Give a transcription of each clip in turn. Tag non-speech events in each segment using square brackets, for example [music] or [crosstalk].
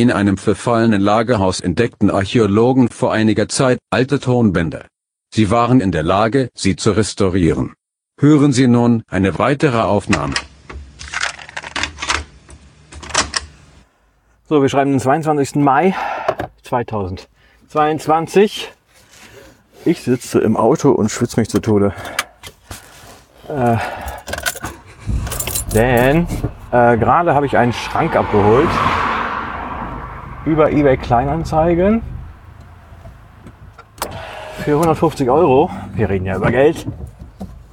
In einem verfallenen Lagerhaus entdeckten Archäologen vor einiger Zeit alte Tonbänder. Sie waren in der Lage, sie zu restaurieren. Hören Sie nun eine weitere Aufnahme. So, wir schreiben den 22. Mai 2022. Ich sitze im Auto und schwitze mich zu Tode. Äh, denn äh, gerade habe ich einen Schrank abgeholt über eBay Kleinanzeigen für 150 Euro. Wir reden ja über Geld.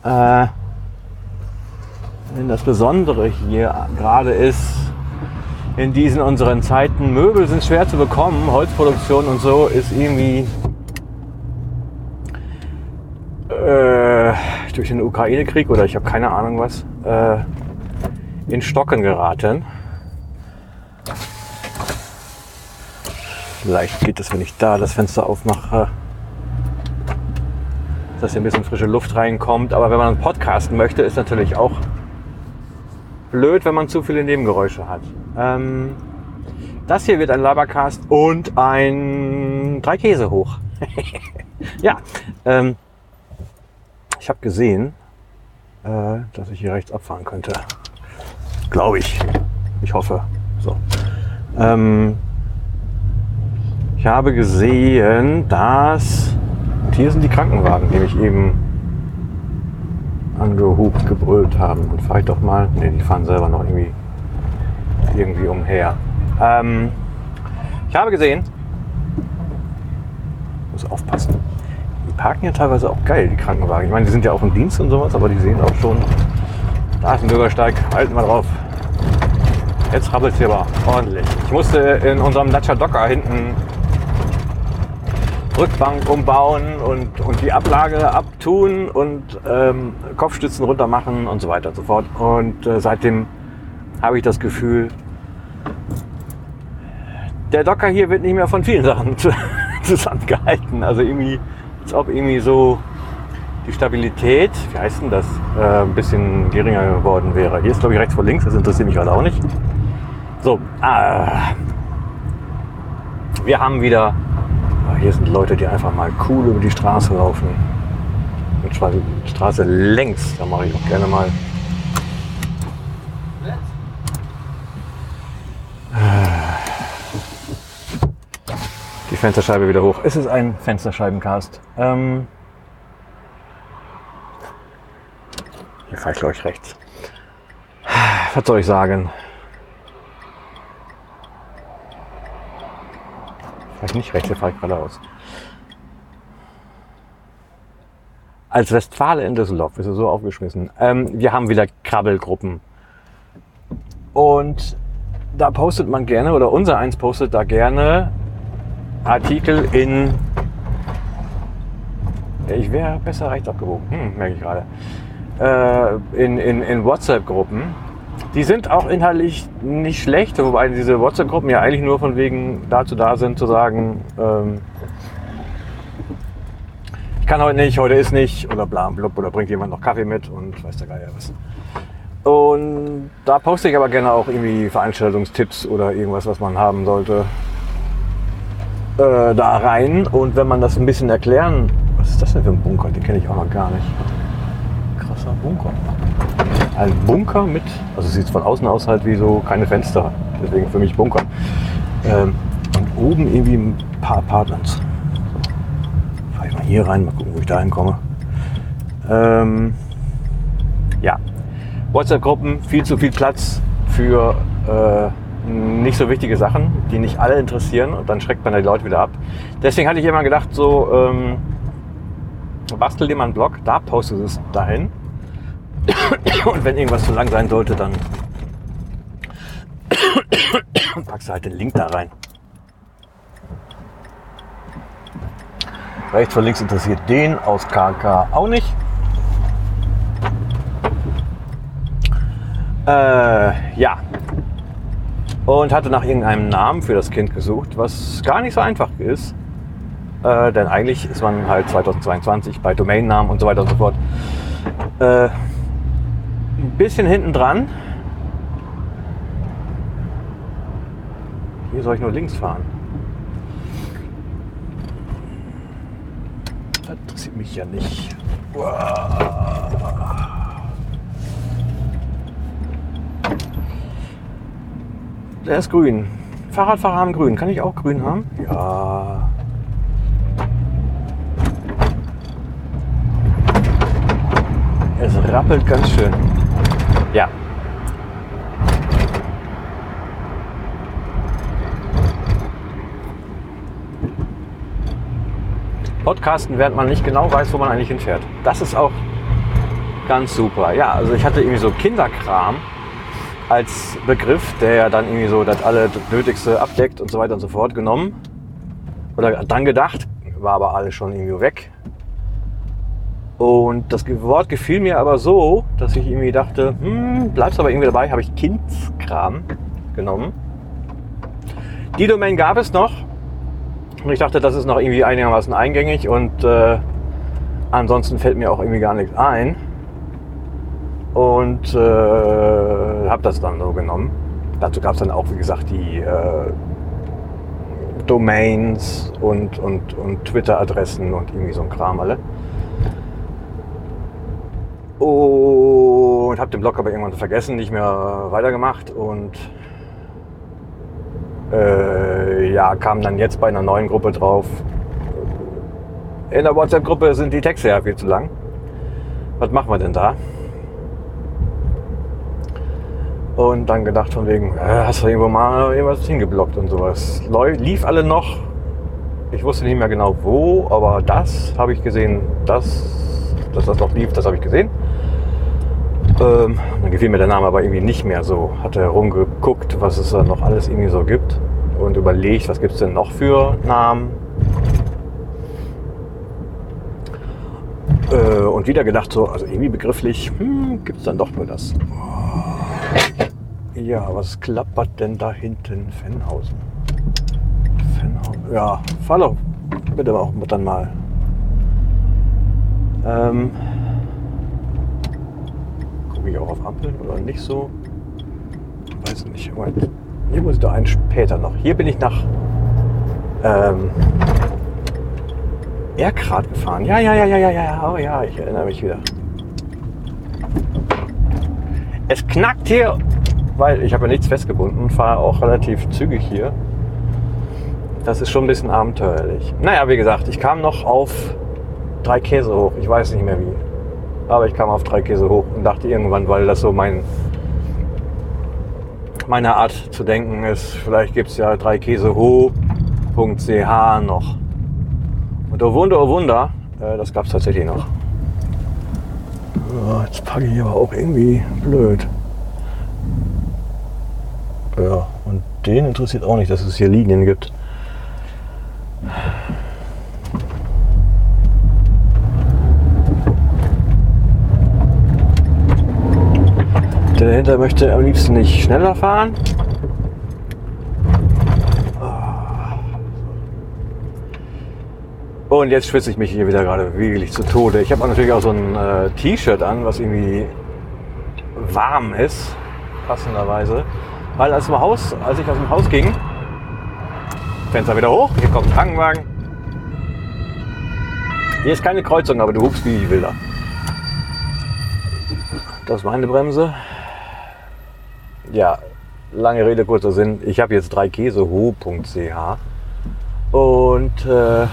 Äh, denn das Besondere hier gerade ist, in diesen unseren Zeiten, Möbel sind schwer zu bekommen, Holzproduktion und so ist irgendwie äh, durch den Ukraine-Krieg oder ich habe keine Ahnung was, äh, in Stocken geraten. Vielleicht geht es, wenn ich da das Fenster aufmache, dass hier ein bisschen frische Luft reinkommt. Aber wenn man podcasten möchte, ist natürlich auch blöd, wenn man zu viele Nebengeräusche hat. Ähm, das hier wird ein Labercast und ein drei Käse hoch. [laughs] ja, ähm, ich habe gesehen, äh, dass ich hier rechts abfahren könnte. Glaube ich. Ich hoffe. So. Ähm, ich habe gesehen, dass und hier sind die Krankenwagen, die mich eben angehupt, gebrüllt haben. Und fahre ich doch mal. Ne, die fahren selber noch irgendwie, irgendwie umher. Ähm, ich habe gesehen, muss aufpassen. Die parken ja teilweise auch geil, die Krankenwagen. Ich meine, die sind ja auch im Dienst und sowas, aber die sehen auch schon. Da ist ein Bürgersteig, halten wir drauf. Jetzt rabbelt es hier aber ordentlich. Ich musste in unserem Dacia Docker hinten Rückbank umbauen und, und die Ablage abtun und ähm, Kopfstützen runter machen und so weiter und so fort. Und äh, seitdem habe ich das Gefühl, der Docker hier wird nicht mehr von vielen Sachen [laughs] zusammengehalten. Also irgendwie, als ob irgendwie so die Stabilität, wie heißt denn das, äh, ein bisschen geringer geworden wäre. Hier ist glaube ich rechts vor links, das interessiert mich gerade auch nicht. So, äh, wir haben wieder hier sind Leute, die einfach mal cool über die Straße laufen. Und zwar die Straße längs, da mache ich auch gerne mal. Die Fensterscheibe wieder hoch. Es ist ein Fensterscheibencast. Ähm hier fahre ich glaube ich rechts. Was soll ich sagen? Vielleicht nicht rechts, hier fahre ich geradeaus. Als Westfale in Düsseldorf ist er so aufgeschmissen. Ähm, wir haben wieder Krabbelgruppen. Und da postet man gerne, oder unser eins postet da gerne Artikel in. Ich wäre besser rechts abgewogen, hm, merke ich gerade. Äh, in in, in WhatsApp-Gruppen die sind auch inhaltlich nicht schlecht, wobei diese WhatsApp-Gruppen ja eigentlich nur von wegen dazu da sind, zu sagen, ähm, ich kann heute nicht, heute ist nicht, oder bla blub, oder bringt jemand noch Kaffee mit und weiß der Geier was. Und da poste ich aber gerne auch irgendwie Veranstaltungstipps oder irgendwas, was man haben sollte, äh, da rein. Und wenn man das ein bisschen erklären, was ist das denn für ein Bunker? Den kenne ich auch noch gar nicht. Krasser Bunker ein Bunker mit, also sieht von außen aus halt wie so keine Fenster, deswegen für mich Bunker. Ähm, und oben irgendwie ein paar Apartments. So. Fahr ich mal hier rein, mal gucken, wo ich da hinkomme. Ähm, ja, WhatsApp-Gruppen, viel zu viel Platz für äh, nicht so wichtige Sachen, die nicht alle interessieren und dann schreckt man die Leute wieder ab. Deswegen hatte ich immer gedacht, so ähm, bastel dir mal einen Blog, da postest du es dahin und wenn irgendwas zu lang sein sollte, dann packst du halt den Link da rein. Rechts oder links interessiert den aus KK auch nicht. Äh, ja. Und hatte nach irgendeinem Namen für das Kind gesucht, was gar nicht so einfach ist. Äh, denn eigentlich ist man halt 2022 bei Domainnamen und so weiter und so fort. Äh, ein bisschen hinten dran. Hier soll ich nur links fahren. Das interessiert mich ja nicht. Der ist grün. Fahrradfahrer haben grün. Kann ich auch grün haben? Ja. Es rappelt ganz schön. Ja. Podcasten, während man nicht genau weiß, wo man eigentlich hinfährt. Das ist auch ganz super. Ja, also ich hatte irgendwie so Kinderkram als Begriff, der ja dann irgendwie so das alle Nötigste abdeckt und so weiter und so fort genommen. Oder dann gedacht, war aber alles schon irgendwie weg. Und das Wort gefiel mir aber so, dass ich irgendwie dachte, hm, bleibst aber irgendwie dabei, habe ich Kindskram genommen. Die Domain gab es noch, und ich dachte, das ist noch irgendwie einigermaßen eingängig und äh, ansonsten fällt mir auch irgendwie gar nichts ein. Und äh, habe das dann so genommen. Dazu gab es dann auch, wie gesagt, die äh, Domains und, und, und Twitter-Adressen und irgendwie so ein Kram alle. Und habe den Blog aber irgendwann vergessen, nicht mehr weitergemacht und äh, ja, kam dann jetzt bei einer neuen Gruppe drauf. In der WhatsApp-Gruppe sind die Texte ja viel zu lang. Was machen wir denn da? Und dann gedacht von wegen, äh, hast du irgendwo mal irgendwas hingeblockt und sowas. Lief alle noch. Ich wusste nicht mehr genau wo, aber das habe ich gesehen, das, dass das noch lief, das habe ich gesehen. Ähm, dann gefiel mir der Name aber irgendwie nicht mehr so. Hatte herumgeguckt, was es da noch alles irgendwie so gibt und überlegt, was gibt es denn noch für Namen. Äh, und wieder gedacht, so, also irgendwie begrifflich, hm, gibt es dann doch nur das. Ja, was klappert denn da hinten? Fennhausen. Fennhausen. Ja, fahr bitte auch dann mal. Ähm, Ich auch auf Ampeln oder nicht so? Weiß nicht. Moment. Hier muss ich doch einen später noch. Hier bin ich nach ähm, Erkrad gefahren. Ja, ja, ja, ja, ja, ja. Oh ja, ich erinnere mich wieder. Es knackt hier, weil ich habe ja nichts festgebunden und fahre auch relativ zügig hier. Das ist schon ein bisschen abenteuerlich. Naja, wie gesagt, ich kam noch auf drei Käse hoch. Ich weiß nicht mehr wie. Aber ich kam auf drei Käse hoch und dachte irgendwann, weil das so mein meiner Art zu denken ist, vielleicht gibt es ja drei Käse ho.ch noch. Und oh Wunder, oh Wunder, äh, das gab es tatsächlich noch. Jetzt packe ich aber auch irgendwie blöd. Ja, und den interessiert auch nicht, dass es hier Linien gibt. Der dahinter möchte am liebsten nicht schneller fahren. Und jetzt schwitze ich mich hier wieder gerade wirklich zu Tode. Ich habe natürlich auch so ein äh, T-Shirt an, was irgendwie warm ist, passenderweise. Weil als, Haus, als ich aus dem Haus ging, Fenster wieder hoch, hier kommt ein Krankenwagen. Hier ist keine Kreuzung, aber du hupst wie wilder. Das ist meine Bremse ja, lange Rede, kurzer Sinn. Ich habe jetzt drei Käseho.ch und äh,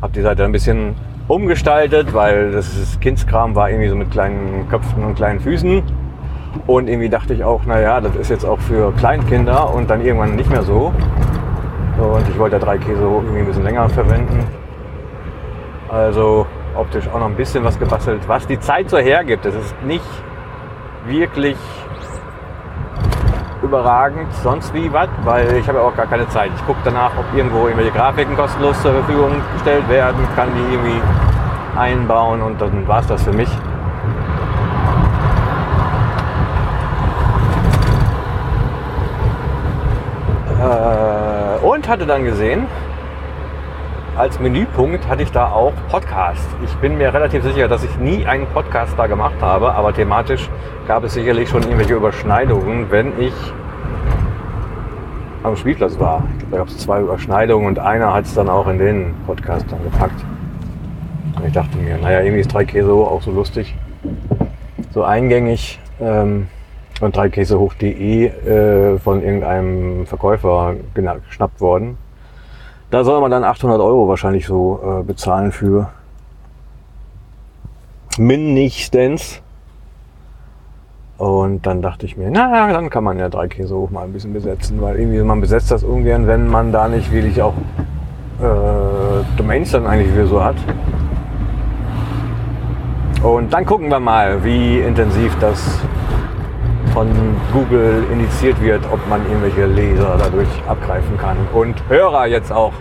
habe die Seite ein bisschen umgestaltet, weil das ist Kindskram war irgendwie so mit kleinen Köpfen und kleinen Füßen. Und irgendwie dachte ich auch, naja, das ist jetzt auch für Kleinkinder und dann irgendwann nicht mehr so. Und ich wollte ja drei Käse irgendwie ein bisschen länger verwenden. Also optisch auch noch ein bisschen was gebastelt, was die Zeit so hergibt. Es ist nicht wirklich überragend, sonst wie was, weil ich habe ja auch gar keine Zeit. Ich gucke danach, ob irgendwo irgendwelche Grafiken kostenlos zur Verfügung gestellt werden, kann die irgendwie einbauen und dann war es das für mich. Äh, und hatte dann gesehen, als Menüpunkt hatte ich da auch Podcast. Ich bin mir relativ sicher, dass ich nie einen Podcast da gemacht habe, aber thematisch gab es sicherlich schon irgendwelche Überschneidungen, wenn ich am Spielplatz war. Ich glaube, da gab es zwei Überschneidungen und einer hat es dann auch in den Podcast dann gepackt. Und ich dachte mir, naja, irgendwie ist drei Käse auch so lustig, so eingängig. Ähm, und 3käsehoch.de äh, von irgendeinem Verkäufer geschnappt worden. Da soll man dann 800 Euro wahrscheinlich so äh, bezahlen für. Mindestens. Und dann dachte ich mir, na, dann kann man ja drei Käse hoch mal ein bisschen besetzen, weil irgendwie man besetzt das ungern, wenn man da nicht wirklich auch äh, Domains dann eigentlich wieder so hat. Und dann gucken wir mal, wie intensiv das von Google indiziert wird, ob man irgendwelche Leser dadurch abgreifen kann. Und Hörer jetzt auch.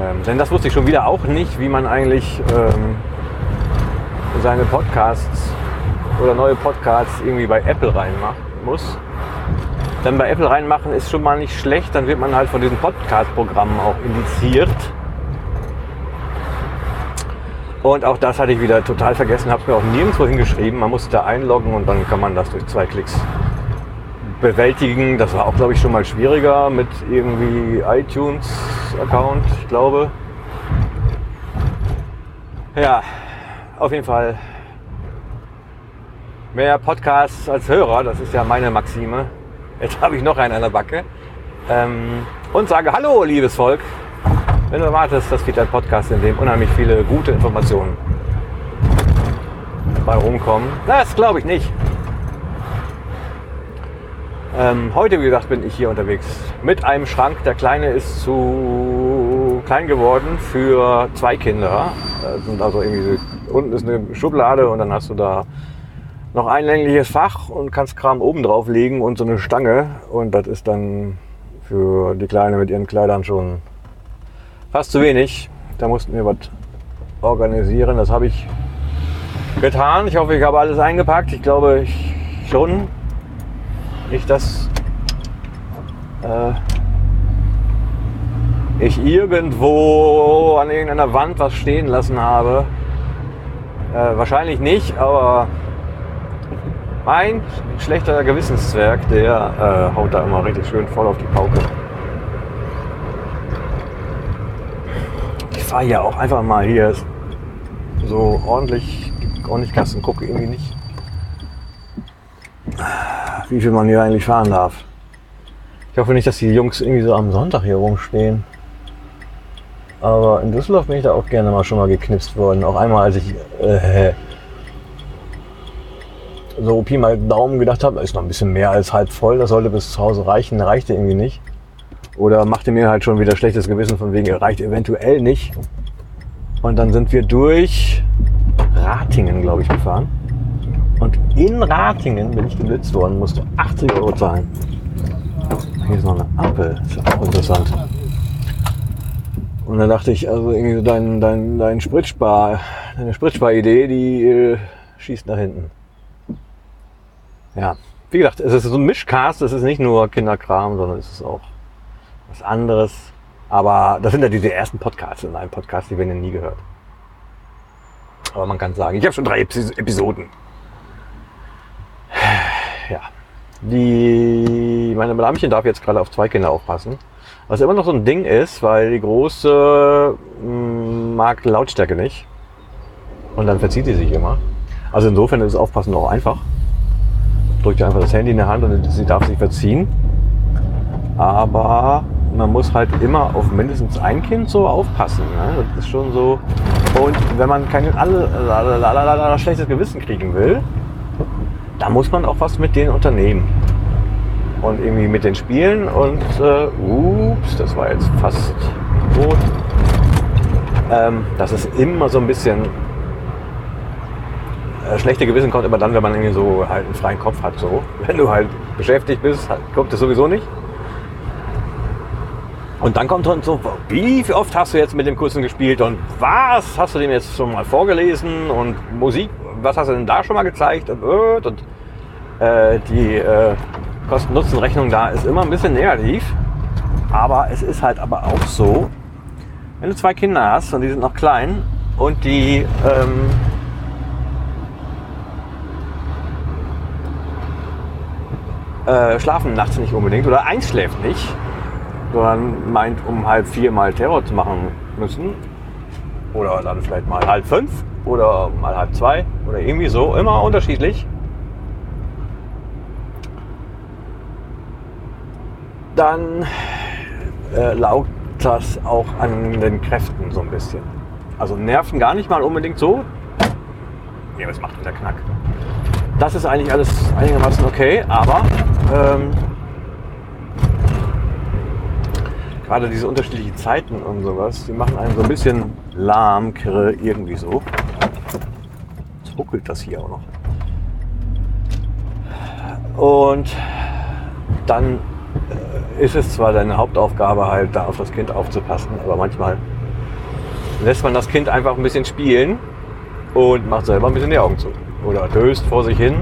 Ähm, denn das wusste ich schon wieder auch nicht, wie man eigentlich ähm, seine Podcasts oder neue Podcasts irgendwie bei Apple reinmachen muss. Dann bei Apple reinmachen ist schon mal nicht schlecht, dann wird man halt von diesen Podcast-Programmen auch indiziert. Und auch das hatte ich wieder total vergessen, habe es mir auch nirgendwo hingeschrieben. Man muss da einloggen und dann kann man das durch zwei Klicks bewältigen. Das war auch, glaube ich, schon mal schwieriger mit irgendwie iTunes-Account, ich glaube. Ja, auf jeden Fall mehr Podcasts als Hörer, das ist ja meine Maxime. Jetzt habe ich noch einen an der Backe. Ähm, und sage Hallo, liebes Volk. Wenn du erwartest, das wird ein Podcast, in dem unheimlich viele gute Informationen bei rumkommen, das glaube ich nicht. Ähm, heute, wie gesagt, bin ich hier unterwegs mit einem Schrank. Der kleine ist zu klein geworden für zwei Kinder. Das sind also irgendwie unten ist eine Schublade und dann hast du da noch ein längliches Fach und kannst Kram oben drauf legen und so eine Stange. Und das ist dann für die Kleine mit ihren Kleidern schon fast zu wenig. Da mussten wir was organisieren. Das habe ich getan. Ich hoffe, ich habe alles eingepackt. Ich glaube ich schon. Nicht, dass äh, ich irgendwo an irgendeiner Wand was stehen lassen habe. Äh, wahrscheinlich nicht, aber mein schlechter Gewissenszwerg, der äh, haut da immer richtig schön voll auf die Pauke. fahre ja auch einfach mal hier so ordentlich, ordentlich Kasten, gucke irgendwie nicht, wie viel man hier eigentlich fahren darf. Ich hoffe nicht, dass die Jungs irgendwie so am Sonntag hier rumstehen. Aber in Düsseldorf bin ich da auch gerne mal schon mal geknipst worden. Auch einmal, als ich äh, so Pi mal Daumen gedacht habe, ist noch ein bisschen mehr als halb voll, das sollte bis zu Hause reichen, reichte irgendwie nicht. Oder machte mir halt schon wieder schlechtes Gewissen von wegen, reicht eventuell nicht. Und dann sind wir durch Ratingen, glaube ich, gefahren. Und in Ratingen bin ich geblitzt worden, musste 80 Euro zahlen. Hier ist noch eine Ampel, das ist auch interessant. Und dann dachte ich, also irgendwie so dein, dein, dein Spritspar, deine Spritspar-Idee, die äh, schießt nach hinten. Ja, wie gesagt, es ist so ein Mischcast, es ist nicht nur Kinderkram, sondern es ist auch was anderes. Aber das sind ja diese ersten Podcasts in einem Podcast, die werden ja nie gehört. Aber man kann sagen, ich habe schon drei Episoden. Ja. Die, meine Madamchen darf jetzt gerade auf zwei Kinder aufpassen. Was immer noch so ein Ding ist, weil die Große mm, mag Lautstärke nicht. Und dann verzieht sie sich immer. Also insofern ist Aufpassen auch einfach. Drückt einfach das Handy in der Hand und sie darf sich verziehen. Aber man muss halt immer auf mindestens ein Kind so aufpassen. Ne? Das ist schon so. Und wenn man kein alle, schlechtes Gewissen kriegen will, dann muss man auch was mit denen unternehmen. Und irgendwie mit den Spielen und äh, ups, das war jetzt fast rot. Ähm, das ist immer so ein bisschen äh, schlechte Gewissen kommt immer dann, wenn man irgendwie so halt einen freien Kopf hat. So. [laughs] Wenn du halt beschäftigt bist, kommt es sowieso nicht. Und dann kommt dann so, wie oft hast du jetzt mit dem Kursen gespielt und was hast du dem jetzt schon mal vorgelesen und Musik, was hast du denn da schon mal gezeigt und, und äh, die äh, Kosten-Nutzen-Rechnung da ist immer ein bisschen negativ. Aber es ist halt aber auch so, wenn du zwei Kinder hast und die sind noch klein und die ähm, äh, schlafen nachts nicht unbedingt oder eins schläft nicht, sondern meint, um halb vier mal Terror zu machen müssen. Oder dann vielleicht mal halb fünf oder mal halb zwei oder irgendwie so, immer unterschiedlich. Dann äh, laugt das auch an den Kräften so ein bisschen. Also Nerven gar nicht mal unbedingt so. Ja, was macht denn der Knack? Das ist eigentlich alles einigermaßen okay, aber ähm, gerade diese unterschiedlichen Zeiten und sowas, die machen einen so ein bisschen lahm, kirre, irgendwie so. Jetzt ruckelt das hier auch noch. Und dann äh, ist es zwar deine Hauptaufgabe halt, da auf das Kind aufzupassen, aber manchmal lässt man das Kind einfach ein bisschen spielen und macht selber ein bisschen die Augen zu. Oder döst vor sich hin.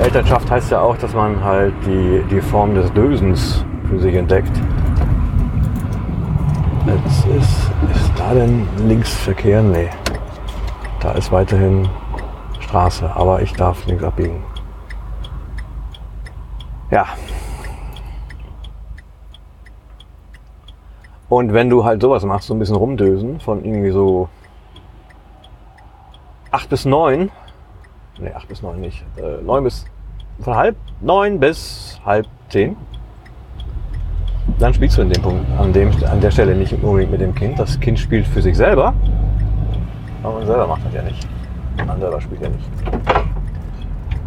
Elternschaft heißt ja auch, dass man halt die, die Form des Dösens für sich entdeckt. Jetzt ist, ist da denn Linksverkehr? Nee. Da ist weiterhin Straße, aber ich darf links abbiegen. Ja. Und wenn du halt sowas machst, so ein bisschen rumdösen von irgendwie so 8 bis 9, ne 8 bis 9 nicht, äh, 9 bis, von halb 9 bis halb 10, dann spielst du in dem Punkt, an, dem, an der Stelle nicht unbedingt mit dem Kind. Das Kind spielt für sich selber, aber man selber macht das ja nicht. Man selber spielt ja nicht.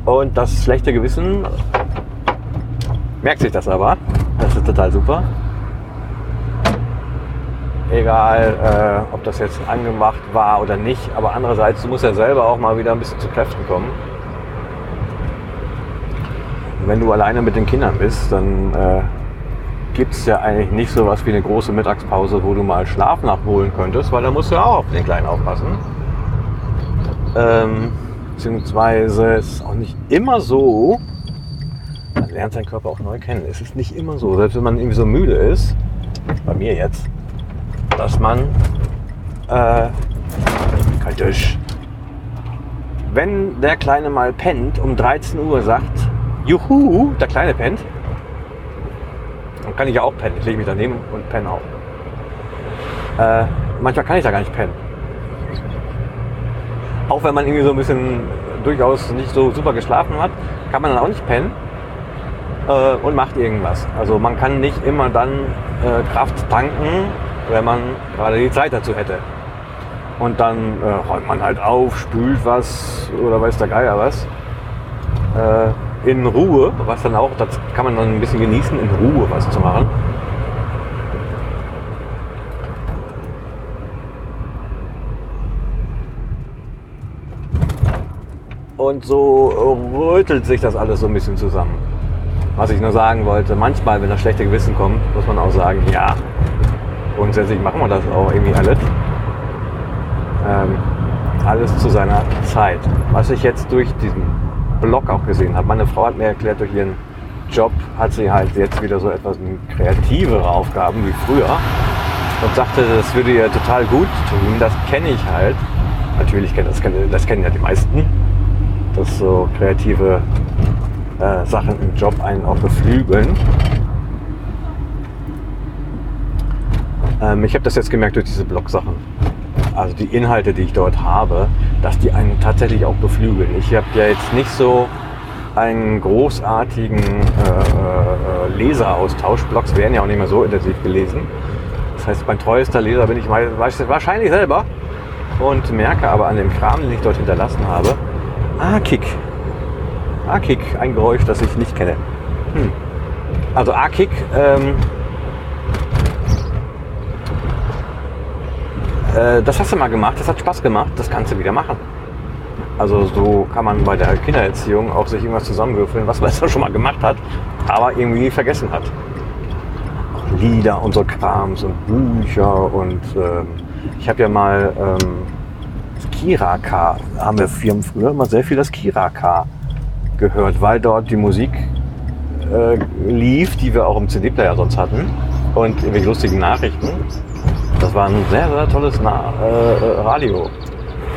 Und das schlechte Gewissen merkt sich das aber. Das ist total super. Egal, äh, ob das jetzt angemacht war oder nicht. Aber andererseits, du musst ja selber auch mal wieder ein bisschen zu Kräften kommen. Und wenn du alleine mit den Kindern bist, dann äh, gibt es ja eigentlich nicht so was wie eine große Mittagspause, wo du mal Schlaf nachholen könntest, weil da musst du ja auch auf den Kleinen aufpassen. Ähm, beziehungsweise es ist auch nicht immer so, man lernt seinen Körper auch neu kennen. Es ist nicht immer so, selbst wenn man irgendwie so müde ist, bei mir jetzt, dass man äh, kaltisch, wenn der Kleine mal pennt, um 13 Uhr sagt, juhu, der Kleine pennt, dann kann ich ja auch pennen. Ich lege mich daneben und penne auch. Äh, manchmal kann ich da gar nicht pennen. Auch wenn man irgendwie so ein bisschen durchaus nicht so super geschlafen hat, kann man dann auch nicht pennen äh, und macht irgendwas. Also man kann nicht immer dann äh, Kraft tanken, wenn man gerade die Zeit dazu hätte. Und dann äh, räumt man halt auf, spült was oder weiß der Geier was. Äh, in Ruhe, was dann auch, das kann man dann ein bisschen genießen, in Ruhe was zu machen. Und so rötelt sich das alles so ein bisschen zusammen. Was ich nur sagen wollte, manchmal, wenn das schlechte Gewissen kommt, muss man auch sagen, ja, grundsätzlich machen wir das auch irgendwie alles. Ähm, alles zu seiner Zeit. Was ich jetzt durch diesen Blog auch gesehen habe, meine Frau hat mir erklärt, durch ihren Job hat sie halt jetzt wieder so etwas kreativere Aufgaben wie früher und sagte, das würde ihr total gut tun. Das kenne ich halt. Natürlich das, das kennen ja die meisten, dass so kreative äh, Sachen im Job einen auch beflügeln. Ähm, ich habe das jetzt gemerkt durch diese Blog-Sachen. Also die Inhalte, die ich dort habe, dass die einen tatsächlich auch beflügeln. Ich habe ja jetzt nicht so einen großartigen äh, äh, Leseraustausch. Blogs werden ja auch nicht mehr so intensiv gelesen. Das heißt, mein treuester Leser bin ich wahrscheinlich selber und merke aber an dem Kram, den ich dort hinterlassen habe, ah, Kick. Ah, Kick, ein Geräusch, das ich nicht kenne. Hm. Also A-Kick, ähm, äh, das hast du mal gemacht, das hat Spaß gemacht, das kannst du wieder machen. Also so kann man bei der Kindererziehung auch sich irgendwas zusammenwürfeln, was [laughs] man schon mal gemacht hat, aber irgendwie vergessen hat. Lieder und so Krams und Bücher und ähm, ich habe ja mal ähm, Kiraka, haben wir früher immer sehr viel das Kiraka gehört, weil dort die Musik äh, lief, die wir auch im CD-Player sonst hatten und irgendwelche lustigen Nachrichten. Das war ein sehr, sehr tolles Na äh, Radio.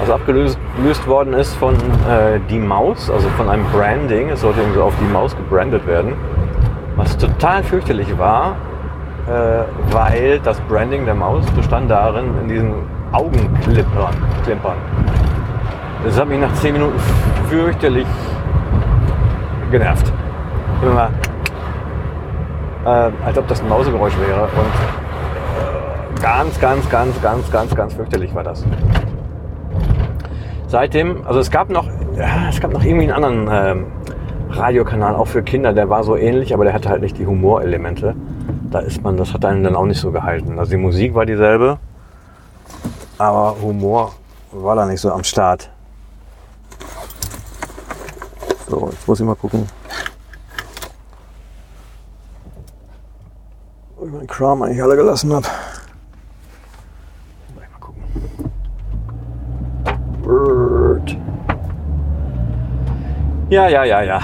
Also abgelöst gelöst worden ist von äh, die Maus, also von einem Branding. Es sollte irgendwie auf die Maus gebrandet werden. Was total fürchterlich war, äh, weil das Branding der Maus bestand darin, in diesen Augenklimpern. Klimpern. Das hat mich nach 10 Minuten fürchterlich genervt. Immer äh, als ob das ein Mausegeräusch wäre. Und äh, ganz, ganz, ganz, ganz, ganz, ganz fürchterlich war das. Seitdem, also es gab noch, es gab noch irgendwie einen anderen ähm, Radiokanal, auch für Kinder, der war so ähnlich, aber der hatte halt nicht die Humorelemente. Da ist man, das hat einen dann auch nicht so gehalten. Also die Musik war dieselbe, aber Humor war da nicht so am Start. So, jetzt muss ich mal gucken. Wo ich meinen Kram eigentlich alle gelassen habe. Mal gucken. Bird. Ja, ja, ja, ja.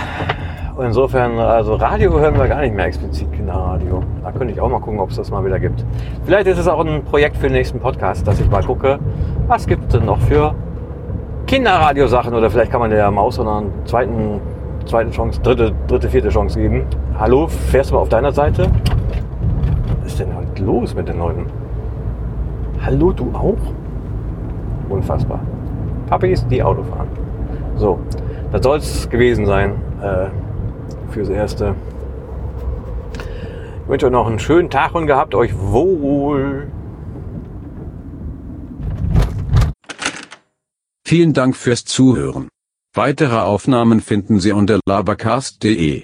Und insofern, also Radio hören wir gar nicht mehr explizit Kinderradio. Da könnte ich auch mal gucken, ob es das mal wieder gibt. Vielleicht ist es auch ein Projekt für den nächsten Podcast, dass ich mal gucke, was gibt es denn noch für Kinderradiosachen oder vielleicht kann man der Maus noch einen zweiten, zweiten Chance, dritte, dritte, vierte Chance geben. Hallo, fährst du mal auf deiner Seite? Was ist denn heute los mit den Leuten? Hallo, du auch? Unfassbar. Papis, die Auto fahren. So, das soll es gewesen sein äh, fürs Erste. Ich wünsche euch noch einen schönen Tag und gehabt euch wohl. Vielen Dank fürs Zuhören. Weitere Aufnahmen finden Sie unter labercast.de.